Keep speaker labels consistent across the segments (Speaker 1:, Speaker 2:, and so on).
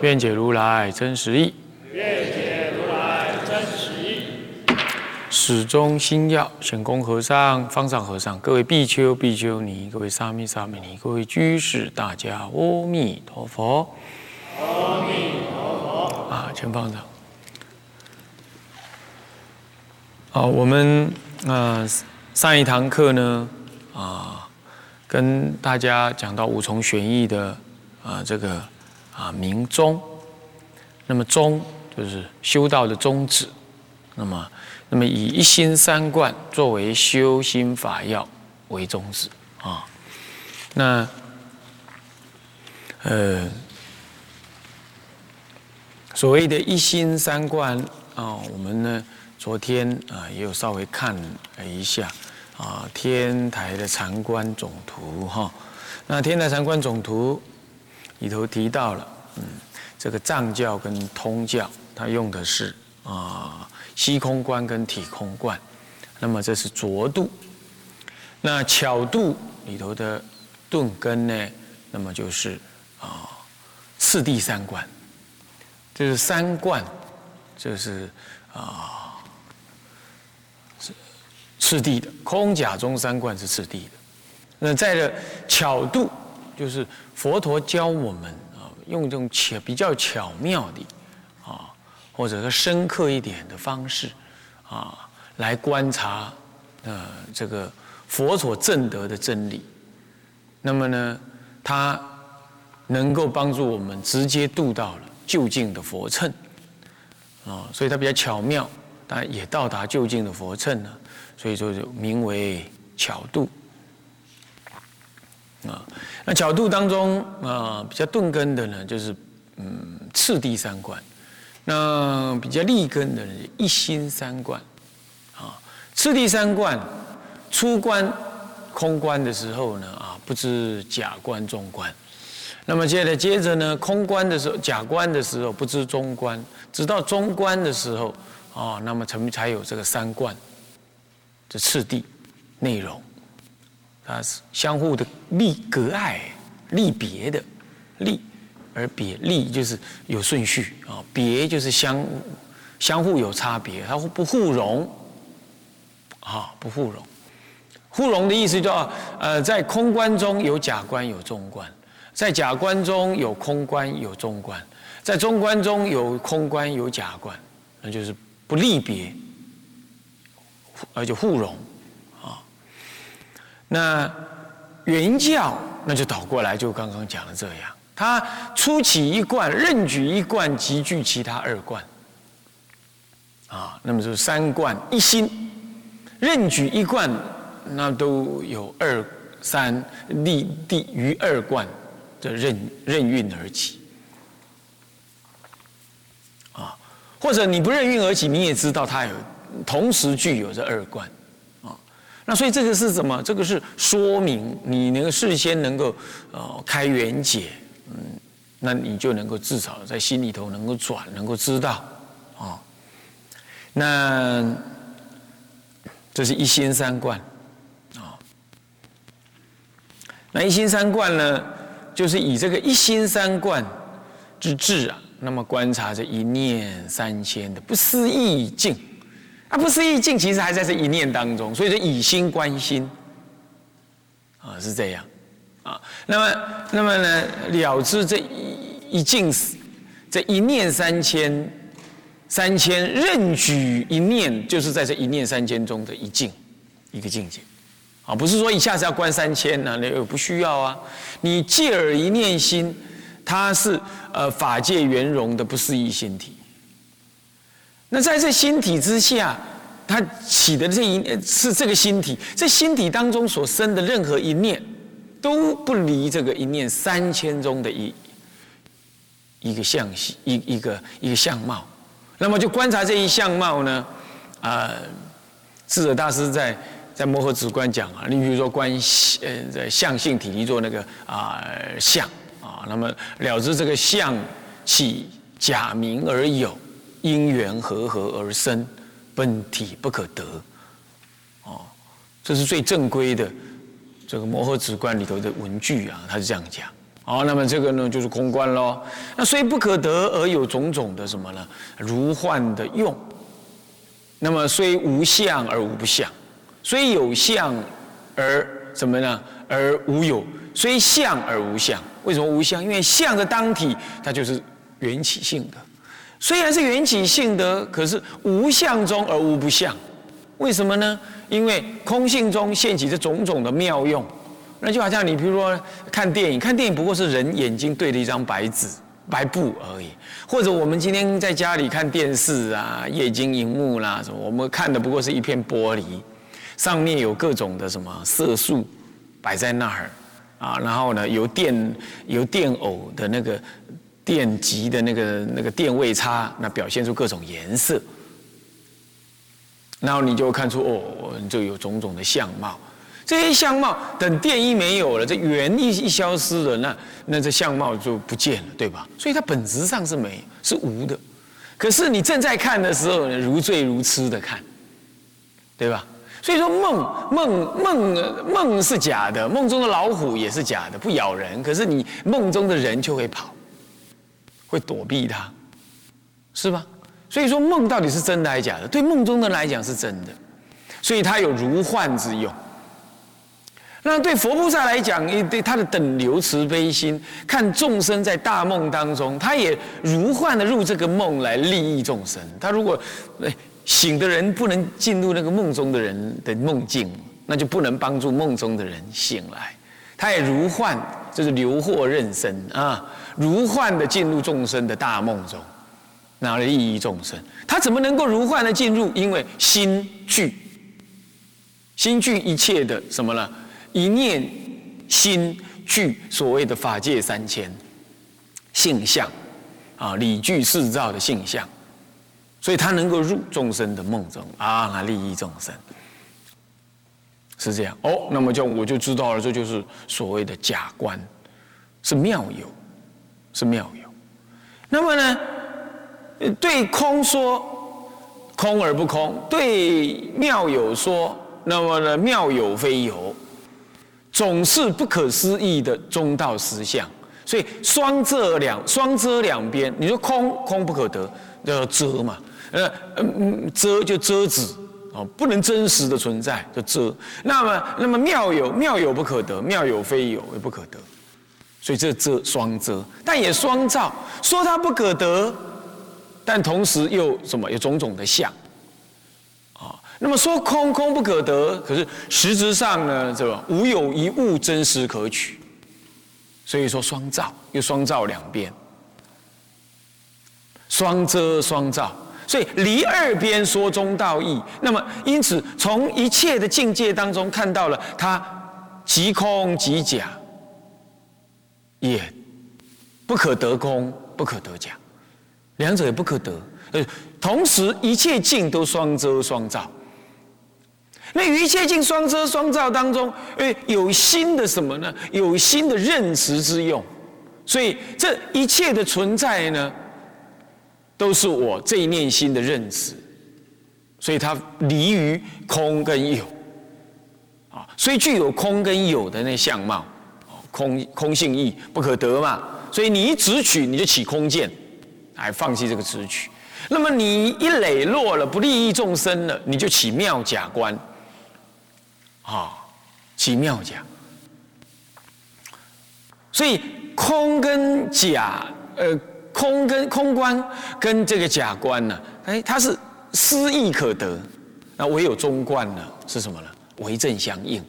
Speaker 1: 愿解如来真实义。始终心要，显公和尚、方丈和尚、各位比丘、比丘尼、各位沙弥、沙弥尼、各位居士，大家阿弥陀佛。阿弥陀佛。啊，前方丈。好，我们啊上一堂课呢啊，跟大家讲到五重玄义的啊这个啊明宗，那么宗就是修道的宗旨，那么。那么以一心三观作为修心法要为宗旨啊，那呃所谓的一心三观啊，我们呢昨天啊也有稍微看了一下啊天台的禅观总图哈，那天台禅观总图里头提到了嗯这个藏教跟通教，它用的是啊。虚空观跟体空观，那么这是浊度。那巧度里头的顿根呢？那么就是啊，次第三观，就是三观，就是啊，是次第的。空假中三观是次第的。那在的巧度，就是佛陀教我们啊，用这种巧比较巧妙的啊。或者说深刻一点的方式，啊，来观察，呃，这个佛所证得的真理，那么呢，它能够帮助我们直接度到了就近的佛乘，啊，所以它比较巧妙，但也到达就近的佛乘呢，所以说就名为巧度，那角度当中啊，比较钝根的呢，就是嗯，次第三观。那比较立根的人，一心三观，啊，次第三观，出观空观的时候呢，啊，不知假观中观，那么接着接着呢，空观的时候，假观的时候不知中观，直到中观的时候，啊，那么才才有这个三观这次第内容，它是相互的立隔碍、立别的立。而别立就是有顺序啊，别就是相相互有差别，它不互容啊，不互容。互容的意思叫呃，在空观中有假观有中观，在假观中有空观有中观，在中观中有空观有假观，那就是不立别，而且互容。那原教那就倒过来，就刚刚讲的这样。他初起一贯，任举一贯，集聚其他二贯，啊，那么就是三贯一心，任举一贯，那都有二三立地于二贯的任任运而起，啊，或者你不任运而起，你也知道它有同时具有这二贯，啊，那所以这个是什么？这个是说明你能够事先能够呃开圆解。嗯，那你就能够至少在心里头能够转，能够知道，啊，那这是一心三观，啊，那一心三观呢，就是以这个一心三观之智啊，那么观察这一念三千的不思议境，啊，不思议境其实还在这一念当中，所以说以心观心，啊，是这样。啊，那么，那么呢？了知这一一境，这一念三千，三千任举一念，就是在这一念三千中的一境，一个境界。啊，不是说一下子要观三千呢，那不需要啊。你借耳一念心，它是呃法界圆融的不思议心体。那在这心体之下，它起的这一是这个心体，在心体当中所生的任何一念。都不离这个一念三千中的一一个相系一一个一个相貌，那么就观察这一相貌呢，啊，智者大师在在摩诃止观讲啊，你比如说观呃在相性体力做那个啊相啊，那么了知这个相起假名而有，因缘和合而生，本体不可得，哦，这是最正规的这个摩诃止观里头的文句啊，他是这样讲。好，那么这个呢就是空观喽。那虽不可得而有种种的什么呢？如幻的用。那么虽无相而无不相，虽有相而什么呢？而无有，虽相而无相。为什么无相？因为相的当体它就是缘起性的。虽然是缘起性的，可是无相中而无不相。为什么呢？因为空性中现起这种种的妙用。那就好像你比如说看电影，看电影不过是人眼睛对着一张白纸、白布而已，或者我们今天在家里看电视啊，液晶荧幕啦什么，我们看的不过是一片玻璃，上面有各种的什么色素摆在那儿啊，然后呢，由电由电偶的那个电极的那个那个电位差，那表现出各种颜色，然后你就看出哦，就有种种的相貌。这些相貌，等电一没有了，这原一一消失了，那那这相貌就不见了，对吧？所以它本质上是没，是无的。可是你正在看的时候呢，如醉如痴的看，对吧？所以说梦梦梦梦是假的，梦中的老虎也是假的，不咬人。可是你梦中的人就会跑，会躲避它，是吧？所以说梦到底是真的还是假的？对梦中的人来讲是真的，所以它有如幻之用。那对佛菩萨来讲，对他的等流慈悲心，看众生在大梦当中，他也如幻的入这个梦来利益众生。他如果醒的人不能进入那个梦中的人的梦境，那就不能帮助梦中的人醒来。他也如幻，就是流祸任身啊，如幻的进入众生的大梦中，拿来利益众生。他怎么能够如幻的进入？因为心具，心具一切的什么呢？一念心具所谓的法界三千性相啊，理具四照的性相，所以他能够入众生的梦中啊，利益众生，是这样哦。那么就我就知道了，这就是所谓的假观，是妙有，是妙有。那么呢，对空说空而不空，对妙有说，那么呢妙有非有。总是不可思议的中道实相，所以双遮两双遮两边。你说空空不可得，叫遮嘛？呃嗯遮就遮止不能真实的存在，就遮。那么那么妙有妙有不可得，妙有非有也不可得，所以这遮双遮，但也双照，说它不可得，但同时又什么有种种的相。那么说空空不可得，可是实质上呢，这个无有一物真实可取，所以说双照又双照两边，双遮双照，所以离二边说中道义。那么因此从一切的境界当中看到了它即空即假，也不可得空，不可得假，两者也不可得。呃，同时一切境都双遮双照。那一切境双遮双照当中，诶，有新的什么呢？有新的认识之用，所以这一切的存在呢，都是我这一念心的认识，所以它离于空跟有，啊，所以具有空跟有的那相貌，空空性义不可得嘛，所以你一直取你就起空见，哎，放弃这个直取，那么你一磊落了不利益众生了，你就起妙假观。啊，起妙假，所以空跟假，呃，空跟空观跟这个假观呢，哎，它是思意可得，那唯有中观呢？是什么呢？为正相应。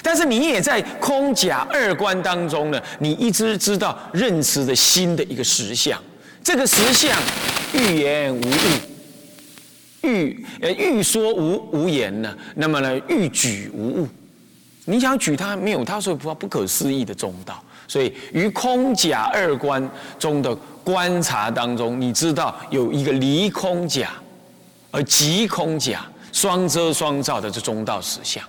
Speaker 1: 但是你也在空假二观当中呢，你一直知道认识的新的一个实相，这个实相欲言无物。欲呃欲说无无言呢，那么呢欲举无物，你想举它没有它，所以不不可思议的中道，所以于空假二观中的观察当中，你知道有一个离空假，而即空假，双遮双照的这中道实相，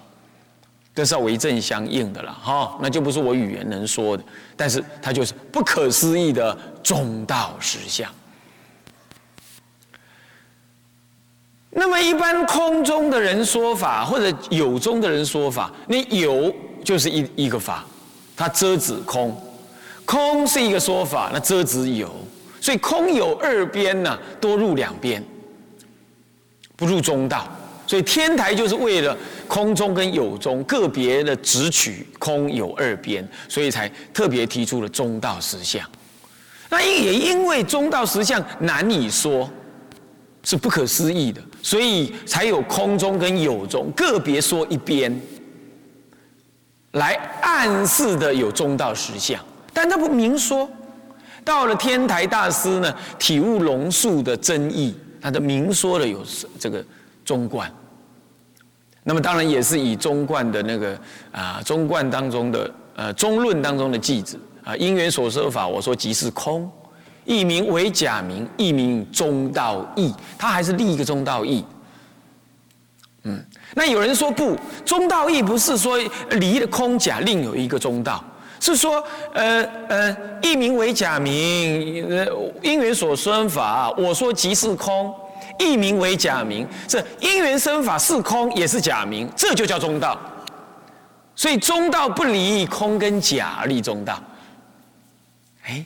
Speaker 1: 这是要为正相应的了哈，那就不是我语言能说的，但是它就是不可思议的中道实相。那么一般空中的人说法，或者有中的人说法，你有就是一一个法，它遮止空，空是一个说法，那遮止有，所以空有二边呢，多入两边，不入中道，所以天台就是为了空中跟有中个别的直取空有二边，所以才特别提出了中道实相。那也因为中道实相难以说。是不可思议的，所以才有空中跟有中个别说一边，来暗示的有中道实相，但他不明说。到了天台大师呢，体悟龙树的真意，他的明说了有这个中观。那么当然也是以中观的那个啊中观当中的呃中论当中的句子啊因缘所说法，我说即是空。一名为假名，一名中道义，他还是另一个中道义。嗯，那有人说不，中道义不是说离了空假，另有一个中道，是说呃呃，一名为假名，呃因缘所生法，我说即是空，一名为假名，这因缘生法是空也是假名，这就叫中道。所以中道不离空跟假，立中道。哎。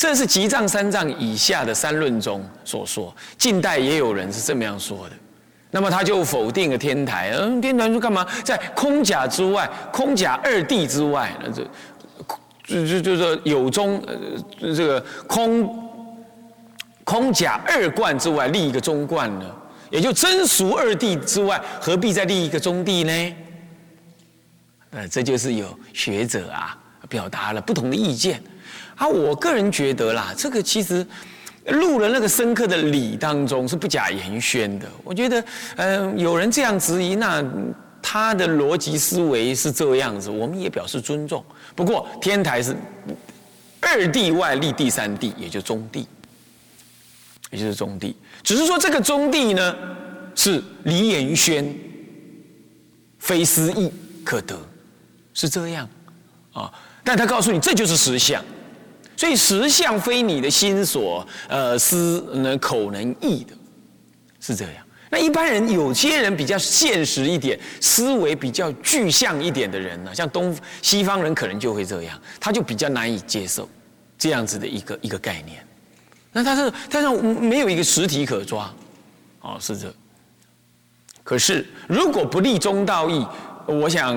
Speaker 1: 这是集藏三藏以下的三论中所说，近代也有人是这么样说的。那么他就否定了天台，嗯，天台说干嘛在空假之外，空假二谛之外，那这就就就说有中呃这个空空假二观之外立一个中观呢？也就真俗二谛之外，何必再立一个中谛呢？呃，这就是有学者啊表达了不同的意见。啊，我个人觉得啦，这个其实入了那个深刻的理当中是不假言宣的。我觉得，嗯，有人这样质疑，那他的逻辑思维是这样子，我们也表示尊重。不过，天台是二地外立第三地，也就中地，也就是中地。只是说这个中地呢，是离言宣，非思义可得，是这样啊。但他告诉你，这就是实相。所以实相非你的心所呃思能口能意的，是这样。那一般人有些人比较现实一点，思维比较具象一点的人呢，像东西方人可能就会这样，他就比较难以接受这样子的一个一个概念。那他是他是没有一个实体可抓，哦，是这。可是如果不立中道义，我想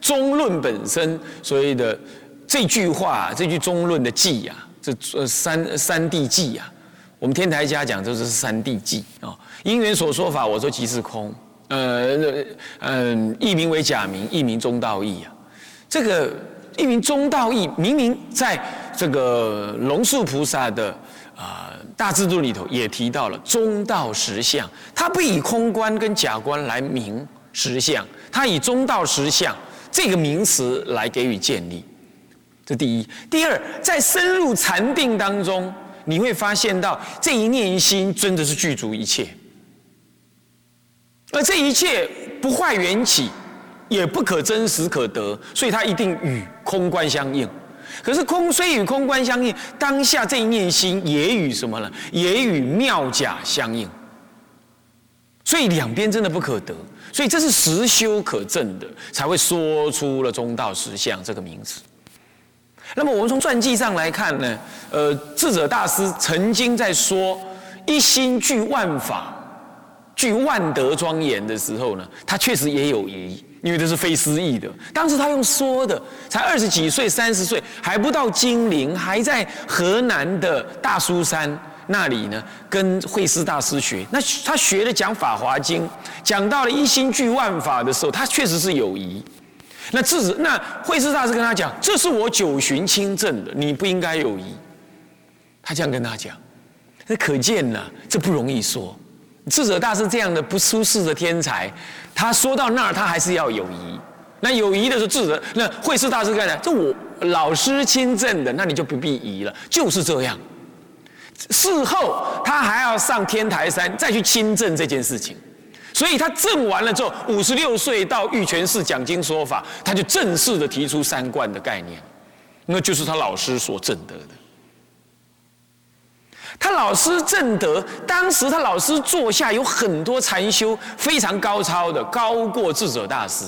Speaker 1: 中论本身所谓的。这句话，这句中论的记呀，这呃三三谛记呀，我们天台家讲这是三谛记啊。因缘所说法，我说即是空，呃嗯，一名为假名，一名中道义啊。这个一名中道义，明明在这个龙树菩萨的啊大智度里头也提到了中道实相，他不以空观跟假观来明实相，他以中道实相这个名词来给予建立。这第一，第二，在深入禅定当中，你会发现到这一念心真的是具足一切，而这一切不坏缘起，也不可真实可得，所以它一定与空观相应。可是空虽与空观相应，当下这一念心也与什么呢？也与妙假相应，所以两边真的不可得，所以这是实修可证的，才会说出了中道实相这个名词。那么我们从传记上来看呢，呃，智者大师曾经在说一心具万法、具万德庄严的时候呢，他确实也有疑，因为这是非思议的。当时他用说的，才二十几岁、三十岁，还不到金陵，还在河南的大苏山那里呢，跟慧思大师学。那他学的讲《法华经》，讲到了一心具万法的时候，他确实是有疑。那智子，那慧师大师跟他讲：“这是我九旬亲证的，你不应该有疑。”他这样跟他讲，那可见呢，这不容易说。智者大师这样的不出世的天才，他说到那儿，他还是要有疑。那有疑的是智者，那慧师大师跟他讲：“这我老师亲证的，那你就不必疑了，就是这样。事后他还要上天台山再去亲证这件事情，所以他证完了之后，五十六岁到玉泉寺讲经说法，他就正式的提出三观的概念，那就是他老师所证得的。他老师证得，当时他老师座下有很多禅修非常高超的，高过智者大师，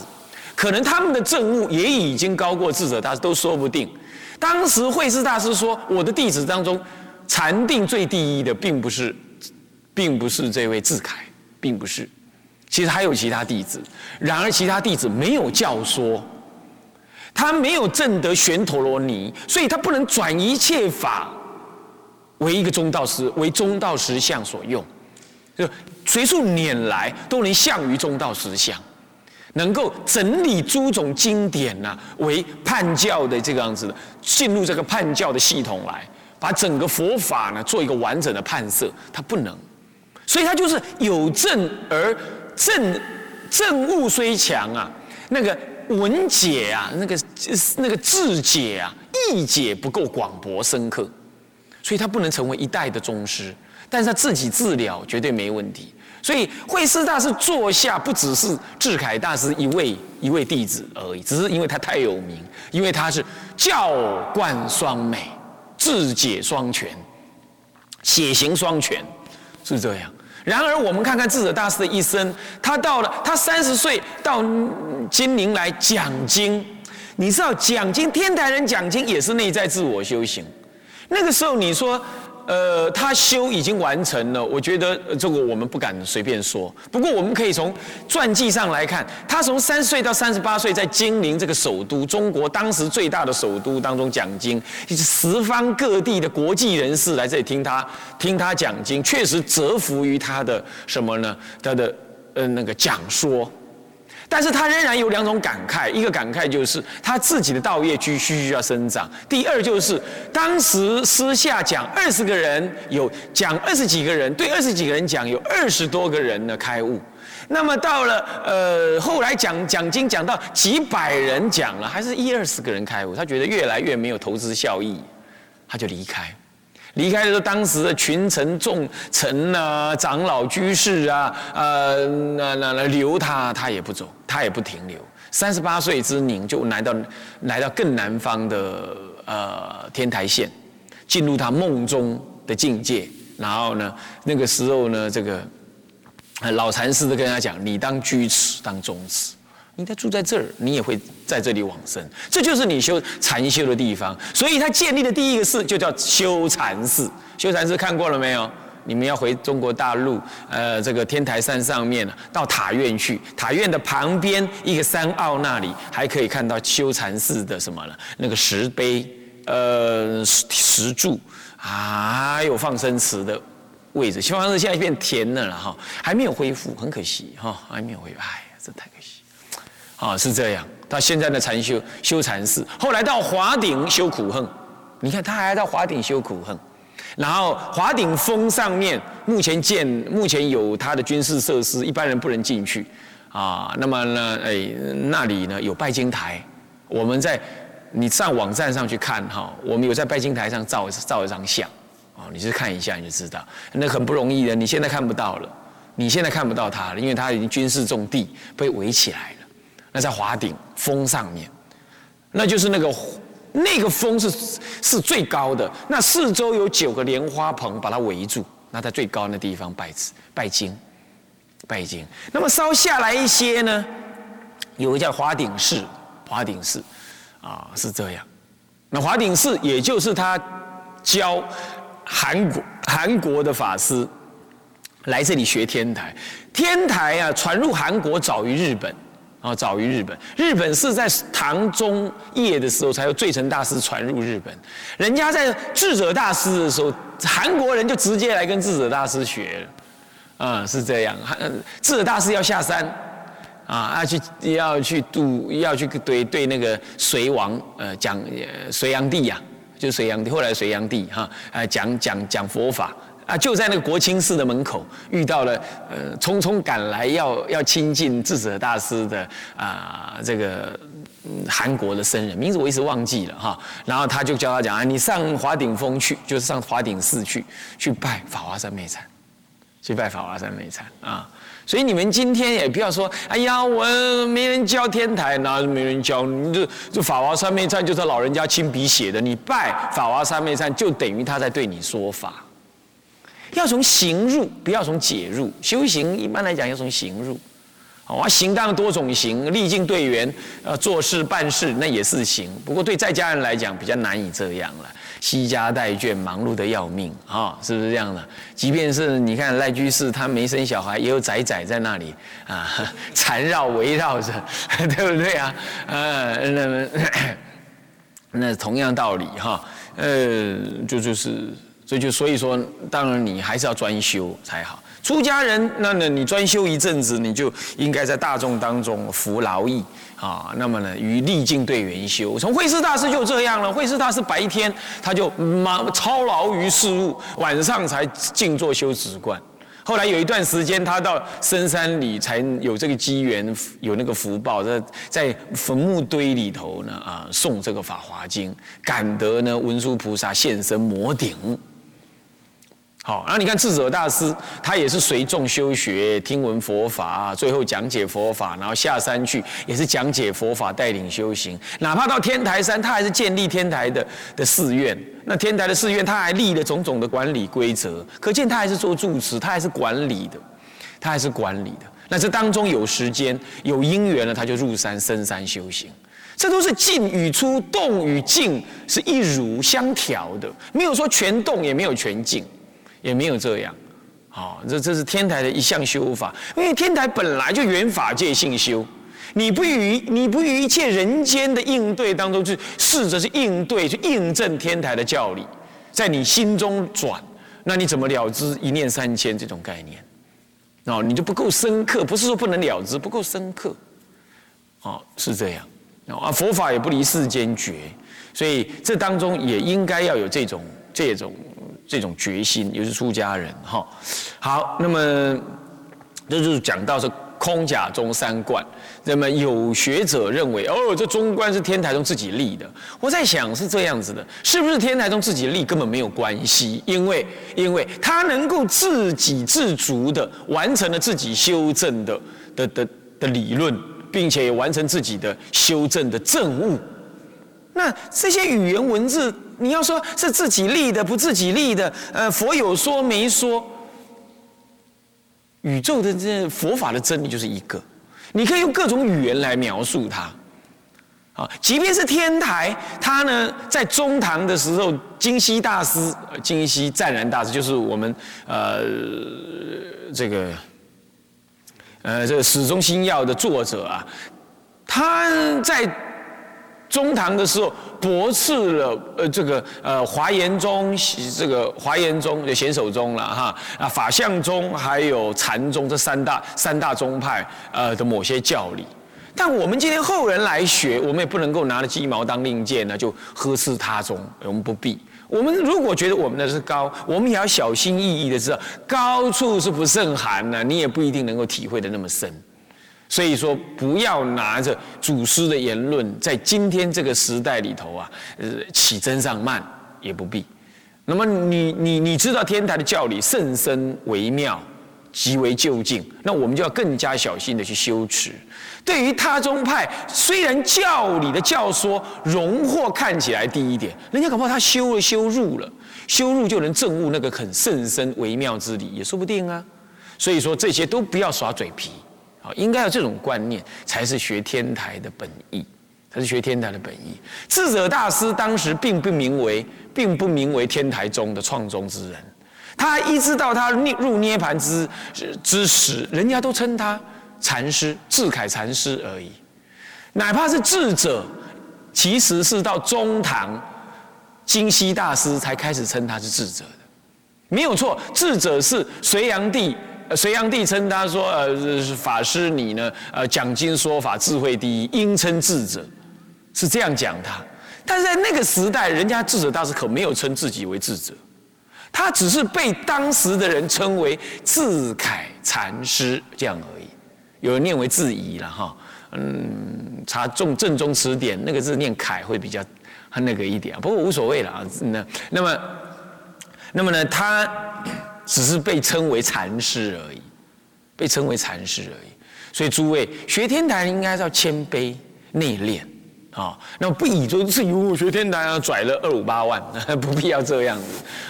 Speaker 1: 可能他们的证悟也已经高过智者大师，都说不定。当时慧师大师说：“我的弟子当中。”禅定最第一的，并不是，并不是这位智凯，并不是，其实还有其他弟子。然而其他弟子没有教说，他没有证得玄陀罗尼，所以他不能转一切法为一个中道实，为中道实相所用。就随处拈来，都能向于中道实相，能够整理诸种经典呐，为判教的这个样子的，进入这个判教的系统来。把整个佛法呢做一个完整的判色，他不能，所以他就是有证而证证悟虽强啊，那个文解啊，那个那个智解啊，义解不够广博深刻，所以他不能成为一代的宗师，但是他自己治疗绝对没问题。所以慧师大师座下不只是智凯大师一位一位弟子而已，只是因为他太有名，因为他是教冠双美。智解双全，血行双全，是这样。然而，我们看看智者大师的一生，他到了他三十岁到金陵来讲经，你知道讲经，天台人讲经也是内在自我修行。那个时候，你说。呃，他修已经完成了，我觉得这个我们不敢随便说。不过我们可以从传记上来看，他从三岁到三十八岁，在金陵这个首都，中国当时最大的首都当中讲经，十方各地的国际人士来这里听他听他讲经，确实折服于他的什么呢？他的呃那个讲说。但是他仍然有两种感慨，一个感慨就是他自己的道业继续需要生长；第二就是当时私下讲二十个人有讲二十几个人对二十几个人讲有二十多个人的开悟，那么到了呃后来讲讲经讲到几百人讲了，还是一二十个人开悟，他觉得越来越没有投资效益，他就离开。离开的时候，当时的群臣众臣啊、长老居士啊，呃，那那那留他，他也不走，他也不停留。三十八岁之年，就来到来到更南方的呃天台县，进入他梦中的境界。然后呢，那个时候呢，这个老禅师都跟他讲：“你当居士，当宗此。”应该住在这儿，你也会在这里往生。这就是你修禅修的地方。所以他建立的第一个寺就叫修禅寺。修禅寺看过了没有？你们要回中国大陆，呃，这个天台山上面到塔院去。塔院的旁边一个山坳那里，还可以看到修禅寺的什么了？那个石碑，呃，石柱，还有放生池的位置。修禅寺现在变田了了哈，还没有恢复，很可惜哈，还没有恢复。哎呀，这太。啊，是这样。他现在的禅修修禅寺，后来到华顶修苦恨。你看他还到华顶修苦恨，然后华顶峰上面目前建，目前有他的军事设施，一般人不能进去。啊，那么呢，哎，那里呢有拜金台。我们在你上网站上去看哈，我们有在拜金台上照照一张相。哦，你去看一下你就知道，那很不容易的。你现在看不到了，你现在看不到他了，因为他已经军事重地被围起来。那在华顶峰上面，那就是那个那个峰是是最高的，那四周有九个莲花棚把它围住，那在最高那地方拜拜经，拜经。那么稍下来一些呢，有个叫华顶寺，华顶寺啊是这样。那华顶寺也就是他教韩国韩国的法师来这里学天台，天台啊传入韩国早于日本。啊，早于日本。日本是在唐中叶的时候，才有最澄大师传入日本。人家在智者大师的时候，韩国人就直接来跟智者大师学了。啊，是这样。智者大师要下山，啊，要去要去度，要去对对那个隋王，呃，讲隋炀帝呀，就隋炀帝，后来隋炀帝哈，呃，讲讲讲佛法。啊，就在那个国清寺的门口遇到了，呃，匆匆赶来要要亲近智者大师的啊，这个韩国的僧人，名字我一直忘记了哈。然后他就教他讲啊，你上华顶峰去，就是上华顶寺去，去拜法华三昧禅，去拜法华三昧禅啊。所以你们今天也不要说，哎呀，我没人教天台，哪没人教？你这这法华三昧禅就是老人家亲笔写的，你拜法华三昧禅就等于他在对你说法。要从行入，不要从解入。修行一般来讲要从行入。啊，行当然多种行，历尽队员，呃，做事办事那也是行。不过对在家人来讲比较难以这样了，惜家带眷，忙碌的要命啊，是不是这样的？即便是你看赖居士，他没生小孩，也有仔仔在那里啊，缠绕围绕着，对不对啊？呃，那 那同样道理哈，呃，就就是，所以就所以说，当然你还是要专修才好。出家人，那呢，你专修一阵子，你就应该在大众当中服劳役啊。那么呢，与历尽对缘修。从慧师大师就这样了。慧师大师白天他就忙操劳于事务，晚上才静坐修止观。后来有一段时间，他到深山里才有这个机缘，有那个福报，在在坟墓堆里头呢啊，诵这个法华经，感得呢文殊菩萨现身摩顶。好，然后你看智者大师，他也是随众修学，听闻佛法，最后讲解佛法，然后下山去也是讲解佛法，带领修行。哪怕到天台山，他还是建立天台的的寺院。那天台的寺院，他还立了种种的管理规则，可见他还是做住持，他还是管理的，他还是管理的。那这当中有时间有因缘了，他就入山深山修行。这都是静与出，动与静是一如相调的，没有说全动，也没有全静。也没有这样，好，这这是天台的一项修法，因为天台本来就圆法界性修，你不与你不与一切人间的应对当中去试着去应对去印证天台的教理，在你心中转，那你怎么了知一念三千这种概念？哦，你就不够深刻，不是说不能了知，不够深刻，哦，是这样，啊，佛法也不离世间绝，所以这当中也应该要有这种这种。这种决心，又是出家人哈。好，那么这就是讲到是空假中三观。那么有学者认为，哦，这中观是天台宗自己立的。我在想是这样子的，是不是天台宗自己立根本没有关系？因为因为他能够自给自足的完成了自己修正的的的的理论，并且也完成自己的修正的政务。那这些语言文字。你要说是自己立的，不自己立的，呃，佛有说没说？宇宙的这佛法的真理就是一个，你可以用各种语言来描述它。啊，即便是天台，他呢在中唐的时候，金溪大师、金溪湛然大师，就是我们呃这个呃这个始终心要的作者啊，他在。中唐的时候驳斥了呃这个呃华严宗这个华严宗就显首宗了哈啊法相宗还有禅宗这三大三大宗派呃的某些教理，但我们今天后人来学，我们也不能够拿着鸡毛当令箭呢，就呵斥他宗，我们不必。我们如果觉得我们的是高，我们也要小心翼翼的知道，高处是不胜寒呢，你也不一定能够体会的那么深。所以说，不要拿着祖师的言论，在今天这个时代里头啊，呃，起真上慢也不必。那么，你你你知道天台的教理甚深微妙，极为究竟，那我们就要更加小心的去修持。对于他宗派，虽然教理的教说荣获看起来低一点，人家恐怕他修了修入了，修入就能证悟那个很甚深微妙之理，也说不定啊。所以说，这些都不要耍嘴皮。应该有这种观念，才是学天台的本意，才是学天台的本意。智者大师当时并不名为，并不名为天台宗的创宗之人，他一直到他入涅盘之之时，人家都称他禅师智凯禅师而已。哪怕是智者，其实是到中唐金溪大师才开始称他是智者的，没有错，智者是隋炀帝。隋炀帝称他说：“呃，法师你呢？呃，讲经说法，智慧第一，应称智者，是这样讲他。但是在那个时代，人家智者大师可没有称自己为智者，他只是被当时的人称为智凯禅师这样而已。有人念为智仪了哈。嗯，查正正宗词典那个字念凯会比较那个一点，不过无所谓了啊。那那么那么呢，他只是被称为禅师而已，被称为禅师而已。所以诸位学天台应该要谦卑内敛啊，那不以说是由学天台要拽了二五八万，不必要这样子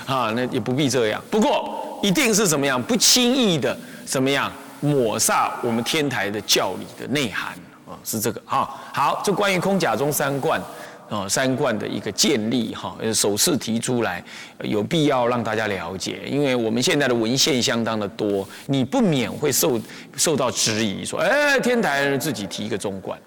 Speaker 1: 啊，那也不必这样。不过一定是怎么样，不轻易的怎么样抹煞我们天台的教理的内涵啊，是这个啊。好，这关于空假中三观。啊，三观的一个建立，哈，首次提出来，有必要让大家了解，因为我们现在的文献相当的多，你不免会受受到质疑，说，哎，天台自己提一个中观，